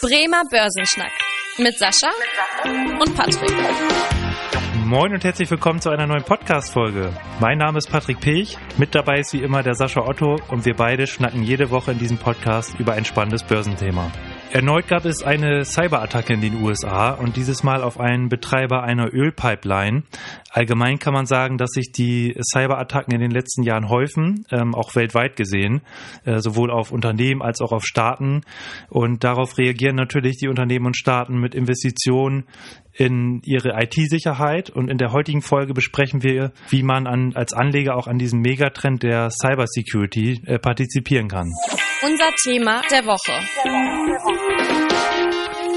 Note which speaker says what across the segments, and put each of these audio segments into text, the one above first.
Speaker 1: Bremer Börsenschnack mit Sascha und Patrick.
Speaker 2: Moin und herzlich willkommen zu einer neuen Podcast-Folge. Mein Name ist Patrick Pech, mit dabei ist wie immer der Sascha Otto und wir beide schnacken jede Woche in diesem Podcast über ein spannendes Börsenthema. Erneut gab es eine Cyberattacke in den USA und dieses Mal auf einen Betreiber einer Ölpipeline. Allgemein kann man sagen, dass sich die Cyberattacken in den letzten Jahren häufen, ähm, auch weltweit gesehen, äh, sowohl auf Unternehmen als auch auf Staaten. Und darauf reagieren natürlich die Unternehmen und Staaten mit Investitionen in ihre IT-Sicherheit. Und in der heutigen Folge besprechen wir, wie man an, als Anleger auch an diesem Megatrend der Cybersecurity äh, partizipieren kann.
Speaker 1: Unser Thema der Woche.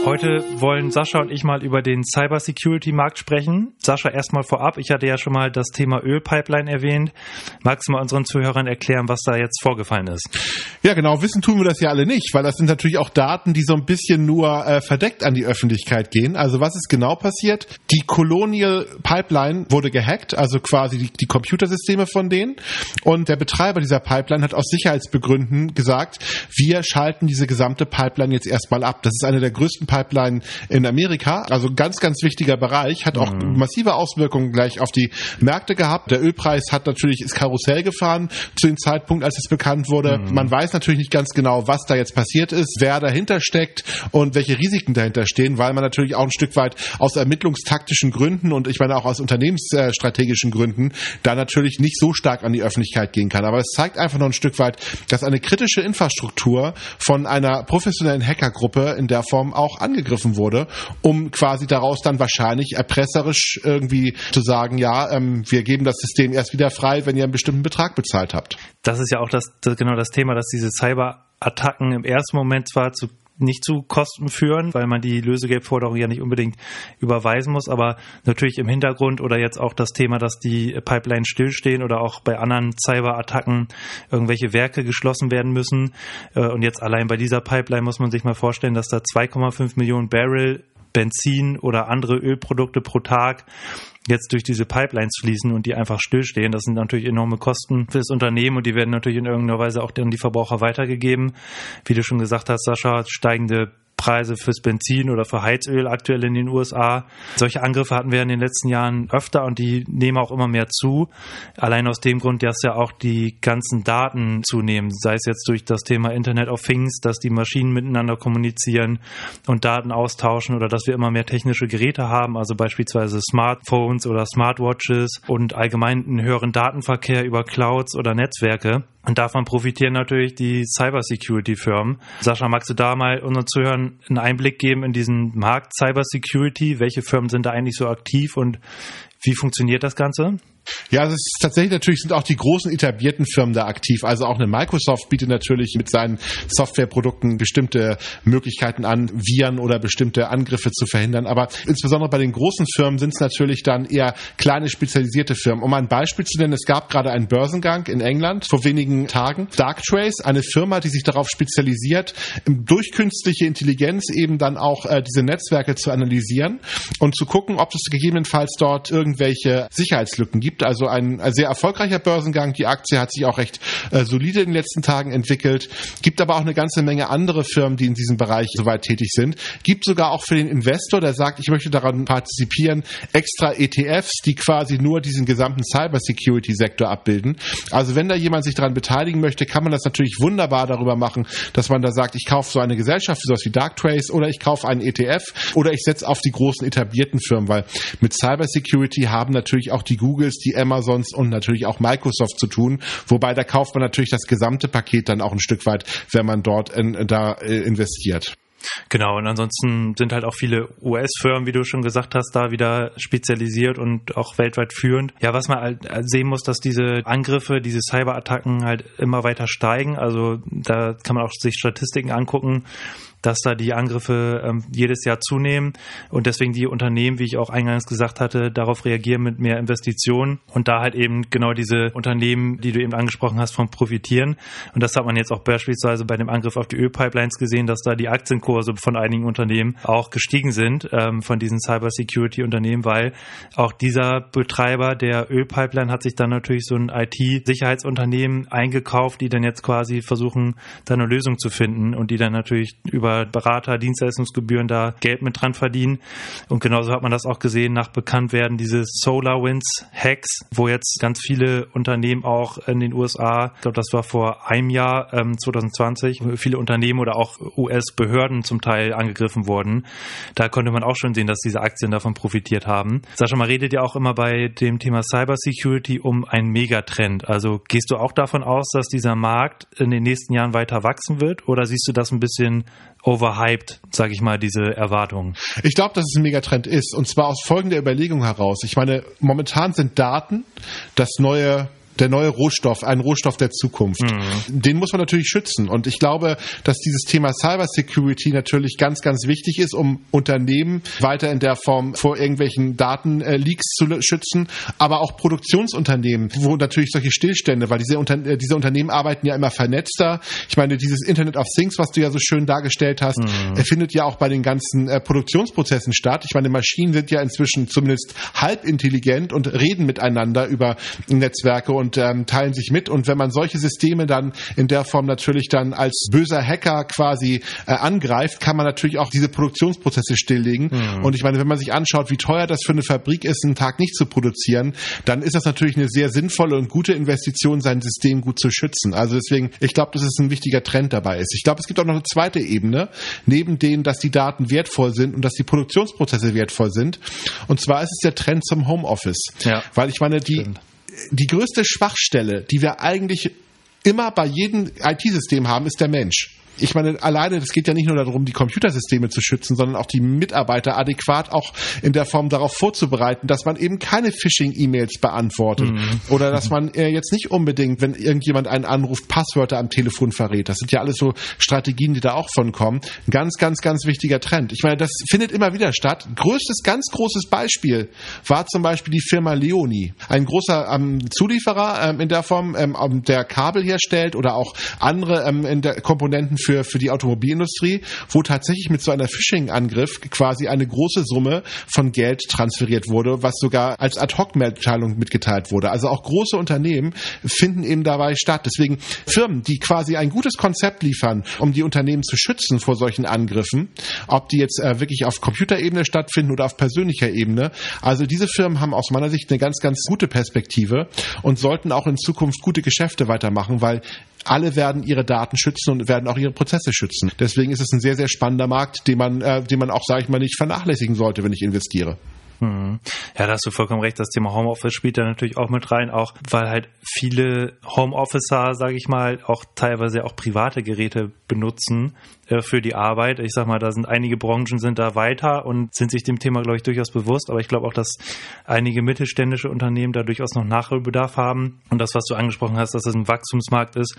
Speaker 2: Heute wollen Sascha und ich mal über den Cybersecurity-Markt sprechen. Sascha, erstmal vorab. Ich hatte ja schon mal das Thema Ölpipeline erwähnt. Magst du mal unseren Zuhörern erklären, was da jetzt vorgefallen ist?
Speaker 3: Ja, genau. Wissen tun wir das ja alle nicht, weil das sind natürlich auch Daten, die so ein bisschen nur äh, verdeckt an die Öffentlichkeit gehen. Also was ist genau passiert? Die Colonial Pipeline wurde gehackt, also quasi die, die Computersysteme von denen. Und der Betreiber dieser Pipeline hat aus Sicherheitsbegründen gesagt, wir schalten diese gesamte Pipeline jetzt erstmal ab. Das ist eine der größten Pipeline in Amerika. Also ganz, ganz wichtiger Bereich, hat auch mhm. massive Auswirkungen gleich auf die Märkte gehabt. Der Ölpreis hat natürlich ist Karussell gefahren zu dem Zeitpunkt, als es bekannt wurde. Mhm. Man weiß natürlich nicht ganz genau, was da jetzt passiert ist, wer dahinter steckt und welche Risiken dahinter stehen, weil man natürlich auch ein Stück weit aus ermittlungstaktischen Gründen und ich meine auch aus unternehmensstrategischen Gründen da natürlich nicht so stark an die Öffentlichkeit gehen kann. Aber es zeigt einfach noch ein Stück weit, dass eine kritische Infrastruktur von einer professionellen Hackergruppe in der Form auch angegriffen wurde, um quasi daraus dann wahrscheinlich erpresserisch irgendwie zu sagen, ja, ähm, wir geben das System erst wieder frei, wenn ihr einen bestimmten Betrag bezahlt habt.
Speaker 2: Das ist ja auch das, das genau das Thema, dass diese Cyberattacken im ersten Moment zwar zu nicht zu Kosten führen, weil man die Lösegeldforderung ja nicht unbedingt überweisen muss, aber natürlich im Hintergrund oder jetzt auch das Thema, dass die Pipelines stillstehen oder auch bei anderen Cyberattacken irgendwelche Werke geschlossen werden müssen. Äh, und jetzt allein bei dieser Pipeline muss man sich mal vorstellen, dass da 2,5 Millionen Barrel Benzin oder andere Ölprodukte pro Tag jetzt durch diese Pipelines fließen und die einfach stillstehen. Das sind natürlich enorme Kosten für das Unternehmen und die werden natürlich in irgendeiner Weise auch an die Verbraucher weitergegeben. Wie du schon gesagt hast, Sascha, steigende Preise fürs Benzin oder für Heizöl aktuell in den USA. Solche Angriffe hatten wir in den letzten Jahren öfter und die nehmen auch immer mehr zu. Allein aus dem Grund, dass ja auch die ganzen Daten zunehmen, sei es jetzt durch das Thema Internet of Things, dass die Maschinen miteinander kommunizieren und Daten austauschen oder dass wir immer mehr technische Geräte haben, also beispielsweise Smartphones oder Smartwatches und allgemein einen höheren Datenverkehr über Clouds oder Netzwerke. Und davon profitieren natürlich die Cybersecurity-Firmen. Sascha, magst du da mal unseren Zuhörern einen Einblick geben in diesen Markt Cybersecurity? Welche Firmen sind da eigentlich so aktiv und wie funktioniert das Ganze?
Speaker 3: Ja, es ist tatsächlich natürlich sind auch die großen etablierten Firmen da aktiv. Also auch eine Microsoft bietet natürlich mit seinen Softwareprodukten bestimmte Möglichkeiten an, Viren oder bestimmte Angriffe zu verhindern. Aber insbesondere bei den großen Firmen sind es natürlich dann eher kleine spezialisierte Firmen. Um ein Beispiel zu nennen, es gab gerade einen Börsengang in England vor wenigen Tagen. Darktrace, eine Firma, die sich darauf spezialisiert, durch künstliche Intelligenz eben dann auch äh, diese Netzwerke zu analysieren und zu gucken, ob es gegebenenfalls dort irgendwelche Sicherheitslücken gibt. Also ein, ein sehr erfolgreicher Börsengang. Die Aktie hat sich auch recht äh, solide in den letzten Tagen entwickelt. Gibt aber auch eine ganze Menge andere Firmen, die in diesem Bereich soweit tätig sind. Gibt sogar auch für den Investor, der sagt, ich möchte daran partizipieren, extra ETFs, die quasi nur diesen gesamten Cybersecurity-Sektor abbilden. Also wenn da jemand sich daran beteiligen möchte, kann man das natürlich wunderbar darüber machen, dass man da sagt, ich kaufe so eine Gesellschaft, sowas wie Darktrace oder ich kaufe einen ETF oder ich setze auf die großen etablierten Firmen, weil mit Cybersecurity haben natürlich auch die Googles, die Amazons und natürlich auch Microsoft zu tun. Wobei da kauft man natürlich das gesamte Paket dann auch ein Stück weit, wenn man dort in, da äh, investiert.
Speaker 2: Genau, und ansonsten sind halt auch viele US-Firmen, wie du schon gesagt hast, da wieder spezialisiert und auch weltweit führend. Ja, was man halt sehen muss, dass diese Angriffe, diese Cyberattacken halt immer weiter steigen. Also da kann man auch sich Statistiken angucken dass da die Angriffe ähm, jedes Jahr zunehmen und deswegen die Unternehmen, wie ich auch eingangs gesagt hatte, darauf reagieren mit mehr Investitionen und da halt eben genau diese Unternehmen, die du eben angesprochen hast, von profitieren. Und das hat man jetzt auch beispielsweise bei dem Angriff auf die Ölpipelines gesehen, dass da die Aktienkurse von einigen Unternehmen auch gestiegen sind, ähm, von diesen Cybersecurity-Unternehmen, weil auch dieser Betreiber der Ölpipeline hat sich dann natürlich so ein IT-Sicherheitsunternehmen eingekauft, die dann jetzt quasi versuchen, da eine Lösung zu finden und die dann natürlich über über Berater, Dienstleistungsgebühren da Geld mit dran verdienen. Und genauso hat man das auch gesehen nach Bekanntwerden dieses SolarWinds Hacks, wo jetzt ganz viele Unternehmen auch in den USA, ich glaube, das war vor einem Jahr, ähm, 2020, viele Unternehmen oder auch US-Behörden zum Teil angegriffen wurden. Da konnte man auch schon sehen, dass diese Aktien davon profitiert haben. Sascha, man redet ja auch immer bei dem Thema Cybersecurity um einen Megatrend. Also gehst du auch davon aus, dass dieser Markt in den nächsten Jahren weiter wachsen wird oder siehst du das ein bisschen overhyped, sage ich mal, diese Erwartungen?
Speaker 3: Ich glaube, dass es ein Megatrend ist und zwar aus folgender Überlegung heraus. Ich meine, momentan sind Daten das neue der neue Rohstoff, ein Rohstoff der Zukunft. Mhm. Den muss man natürlich schützen. Und ich glaube, dass dieses Thema Cybersecurity natürlich ganz, ganz wichtig ist, um Unternehmen weiter in der Form vor irgendwelchen Datenleaks zu schützen, aber auch Produktionsunternehmen, wo natürlich solche Stillstände, weil diese, Unter äh, diese Unternehmen arbeiten ja immer vernetzter. Ich meine, dieses Internet of Things, was du ja so schön dargestellt hast, mhm. findet ja auch bei den ganzen äh, Produktionsprozessen statt. Ich meine, Maschinen sind ja inzwischen zumindest halb intelligent und reden miteinander über Netzwerke und ähm, teilen sich mit. Und wenn man solche Systeme dann in der Form natürlich dann als böser Hacker quasi äh, angreift, kann man natürlich auch diese Produktionsprozesse stilllegen. Mhm. Und ich meine, wenn man sich anschaut, wie teuer das für eine Fabrik ist, einen Tag nicht zu produzieren, dann ist das natürlich eine sehr sinnvolle und gute Investition, sein System gut zu schützen. Also deswegen, ich glaube, dass es ein wichtiger Trend dabei ist. Ich glaube, es gibt auch noch eine zweite Ebene, neben denen, dass die Daten wertvoll sind und dass die Produktionsprozesse wertvoll sind. Und zwar ist es der Trend zum Homeoffice. Ja. Weil ich meine, die, Stimmt die größte Schwachstelle, die wir eigentlich immer bei jedem IT-System haben, ist der Mensch ich meine, alleine, es geht ja nicht nur darum, die Computersysteme zu schützen, sondern auch die Mitarbeiter adäquat auch in der Form darauf vorzubereiten, dass man eben keine Phishing-E-Mails beantwortet mhm. oder dass man äh, jetzt nicht unbedingt, wenn irgendjemand einen anruft, Passwörter am Telefon verrät. Das sind ja alles so Strategien, die da auch von kommen. Ein ganz, ganz, ganz wichtiger Trend. Ich meine, das findet immer wieder statt. Größtes, ganz großes Beispiel war zum Beispiel die Firma Leonie. Ein großer ähm, Zulieferer ähm, in der Form, ähm, der Kabel herstellt oder auch andere ähm, in der Komponenten für, für die Automobilindustrie, wo tatsächlich mit so einer Phishing-Angriff quasi eine große Summe von Geld transferiert wurde, was sogar als Ad-Hoc-Mitteilung mitgeteilt wurde. Also auch große Unternehmen finden eben dabei statt. Deswegen Firmen, die quasi ein gutes Konzept liefern, um die Unternehmen zu schützen vor solchen Angriffen, ob die jetzt äh, wirklich auf Computerebene stattfinden oder auf persönlicher Ebene. Also diese Firmen haben aus meiner Sicht eine ganz, ganz gute Perspektive und sollten auch in Zukunft gute Geschäfte weitermachen, weil alle werden ihre Daten schützen und werden auch ihre Prozesse schützen. Deswegen ist es ein sehr, sehr spannender Markt, den man, äh, den man auch, sage ich mal, nicht vernachlässigen sollte, wenn ich investiere.
Speaker 2: Hm. Ja, da hast du vollkommen recht. Das Thema Homeoffice spielt da natürlich auch mit rein, auch weil halt viele Homeofficer, sage ich mal, auch teilweise auch private Geräte benutzen äh, für die Arbeit. Ich sag mal, da sind einige Branchen sind da weiter und sind sich dem Thema, glaube ich, durchaus bewusst. Aber ich glaube auch, dass einige mittelständische Unternehmen da durchaus noch Nachholbedarf haben. Und das, was du angesprochen hast, dass es ein Wachstumsmarkt ist,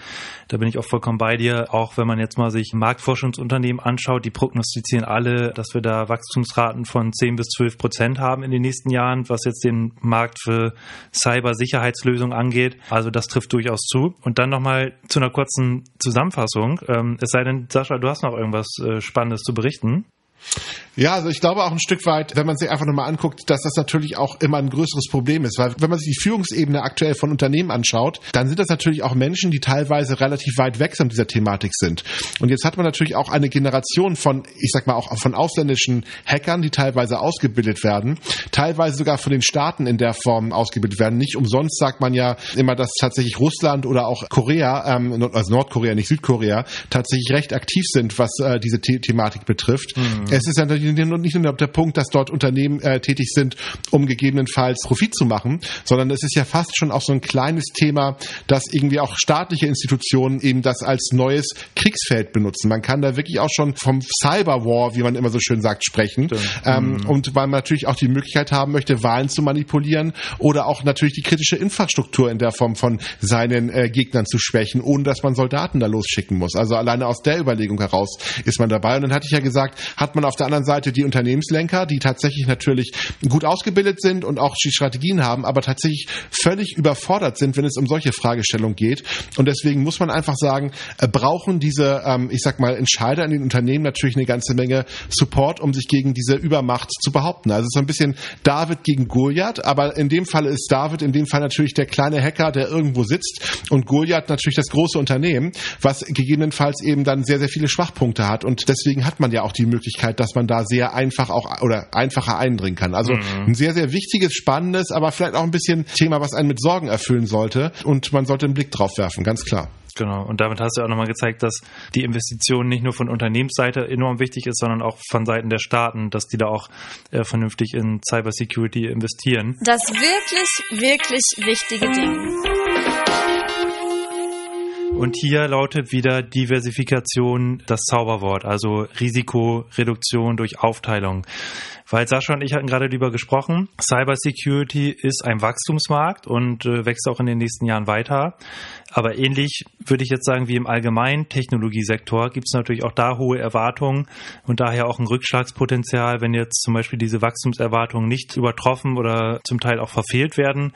Speaker 2: da bin ich auch vollkommen bei dir. Auch wenn man jetzt mal sich Marktforschungsunternehmen anschaut, die prognostizieren alle, dass wir da Wachstumsraten von 10 bis 12 Prozent haben in den nächsten Jahren, was jetzt den Markt für Cybersicherheitslösungen angeht. Also das trifft durchaus zu. Und dann nochmal zu einer kurzen Zusammenfassung. Ähm, es sei denn, Sascha, du hast noch irgendwas äh, Spannendes zu berichten.
Speaker 3: Ja, also ich glaube auch ein Stück weit, wenn man sich einfach nochmal anguckt, dass das natürlich auch immer ein größeres Problem ist. Weil wenn man sich die Führungsebene aktuell von Unternehmen anschaut, dann sind das natürlich auch Menschen, die teilweise relativ weit weg von dieser Thematik sind. Und jetzt hat man natürlich auch eine Generation von, ich sag mal auch von ausländischen Hackern, die teilweise ausgebildet werden, teilweise sogar von den Staaten in der Form ausgebildet werden. Nicht umsonst sagt man ja immer, dass tatsächlich Russland oder auch Korea, ähm, also Nordkorea, nicht Südkorea, tatsächlich recht aktiv sind, was äh, diese The Thematik betrifft. Mhm. Es ist ja nicht nur der Punkt, dass dort Unternehmen äh, tätig sind, um gegebenenfalls Profit zu machen, sondern es ist ja fast schon auch so ein kleines Thema, dass irgendwie auch staatliche Institutionen eben das als neues Kriegsfeld benutzen. Man kann da wirklich auch schon vom Cyberwar, wie man immer so schön sagt, sprechen. Ähm, mhm. Und weil man natürlich auch die Möglichkeit haben möchte, Wahlen zu manipulieren oder auch natürlich die kritische Infrastruktur in der Form von seinen äh, Gegnern zu schwächen, ohne dass man Soldaten da losschicken muss. Also alleine aus der Überlegung heraus ist man dabei. Und dann hatte ich ja gesagt, hat man man auf der anderen Seite die Unternehmenslenker, die tatsächlich natürlich gut ausgebildet sind und auch die Strategien haben, aber tatsächlich völlig überfordert sind, wenn es um solche Fragestellungen geht. Und deswegen muss man einfach sagen, äh, brauchen diese, ähm, ich sag mal, Entscheider in den Unternehmen natürlich eine ganze Menge Support, um sich gegen diese Übermacht zu behaupten. Also es ist so ein bisschen David gegen Goliath, aber in dem Fall ist David in dem Fall natürlich der kleine Hacker, der irgendwo sitzt und Goliath natürlich das große Unternehmen, was gegebenenfalls eben dann sehr, sehr viele Schwachpunkte hat. Und deswegen hat man ja auch die Möglichkeit, dass man da sehr einfach auch oder einfacher eindringen kann. Also mhm. ein sehr, sehr wichtiges, spannendes, aber vielleicht auch ein bisschen Thema, was einen mit Sorgen erfüllen sollte. Und man sollte einen Blick drauf werfen, ganz klar.
Speaker 2: Genau. Und damit hast du auch nochmal gezeigt, dass die Investition nicht nur von Unternehmensseite enorm wichtig ist, sondern auch von Seiten der Staaten, dass die da auch äh, vernünftig in Cybersecurity investieren.
Speaker 1: Das wirklich, wirklich wichtige Ding.
Speaker 2: Und hier lautet wieder Diversifikation das Zauberwort, also Risikoreduktion durch Aufteilung. Weil Sascha und ich hatten gerade darüber gesprochen, Cybersecurity ist ein Wachstumsmarkt und äh, wächst auch in den nächsten Jahren weiter. Aber ähnlich würde ich jetzt sagen wie im allgemeinen Technologiesektor gibt es natürlich auch da hohe Erwartungen und daher auch ein Rückschlagspotenzial, wenn jetzt zum Beispiel diese Wachstumserwartungen nicht übertroffen oder zum Teil auch verfehlt werden.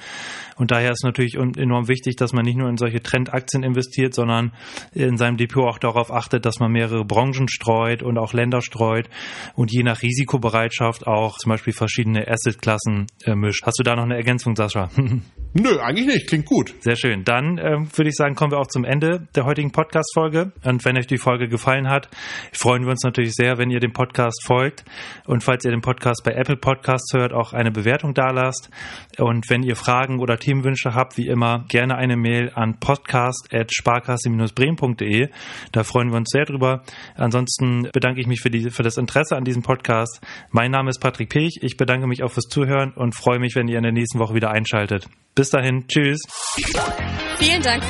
Speaker 2: Und daher ist natürlich enorm wichtig, dass man nicht nur in solche Trendaktien investiert, sondern in seinem Depot auch darauf achtet, dass man mehrere Branchen streut und auch Länder streut und je nach Risikobereitschaft auch zum Beispiel verschiedene Assetklassen äh, mischt. Hast du da noch eine Ergänzung, Sascha?
Speaker 3: Nö, eigentlich nicht. Klingt gut.
Speaker 2: Sehr schön. Dann ähm, würde ich sagen, kommen wir auch zum Ende der heutigen Podcast-Folge. Und wenn euch die Folge gefallen hat, freuen wir uns natürlich sehr, wenn ihr dem Podcast folgt. Und falls ihr den Podcast bei Apple Podcasts hört, auch eine Bewertung dalasst. Und wenn ihr Fragen oder Themenwünsche habt, wie immer, gerne eine Mail an podcast.sparkasse-bremen.de. Da freuen wir uns sehr drüber. Ansonsten bedanke ich mich für, die, für das Interesse an diesem Podcast. Mein Name ist Patrick Pech. Ich bedanke mich auch fürs Zuhören und freue mich, wenn ihr in der nächsten Woche wieder einschaltet. Bis dahin, tschüss.
Speaker 1: Vielen Dank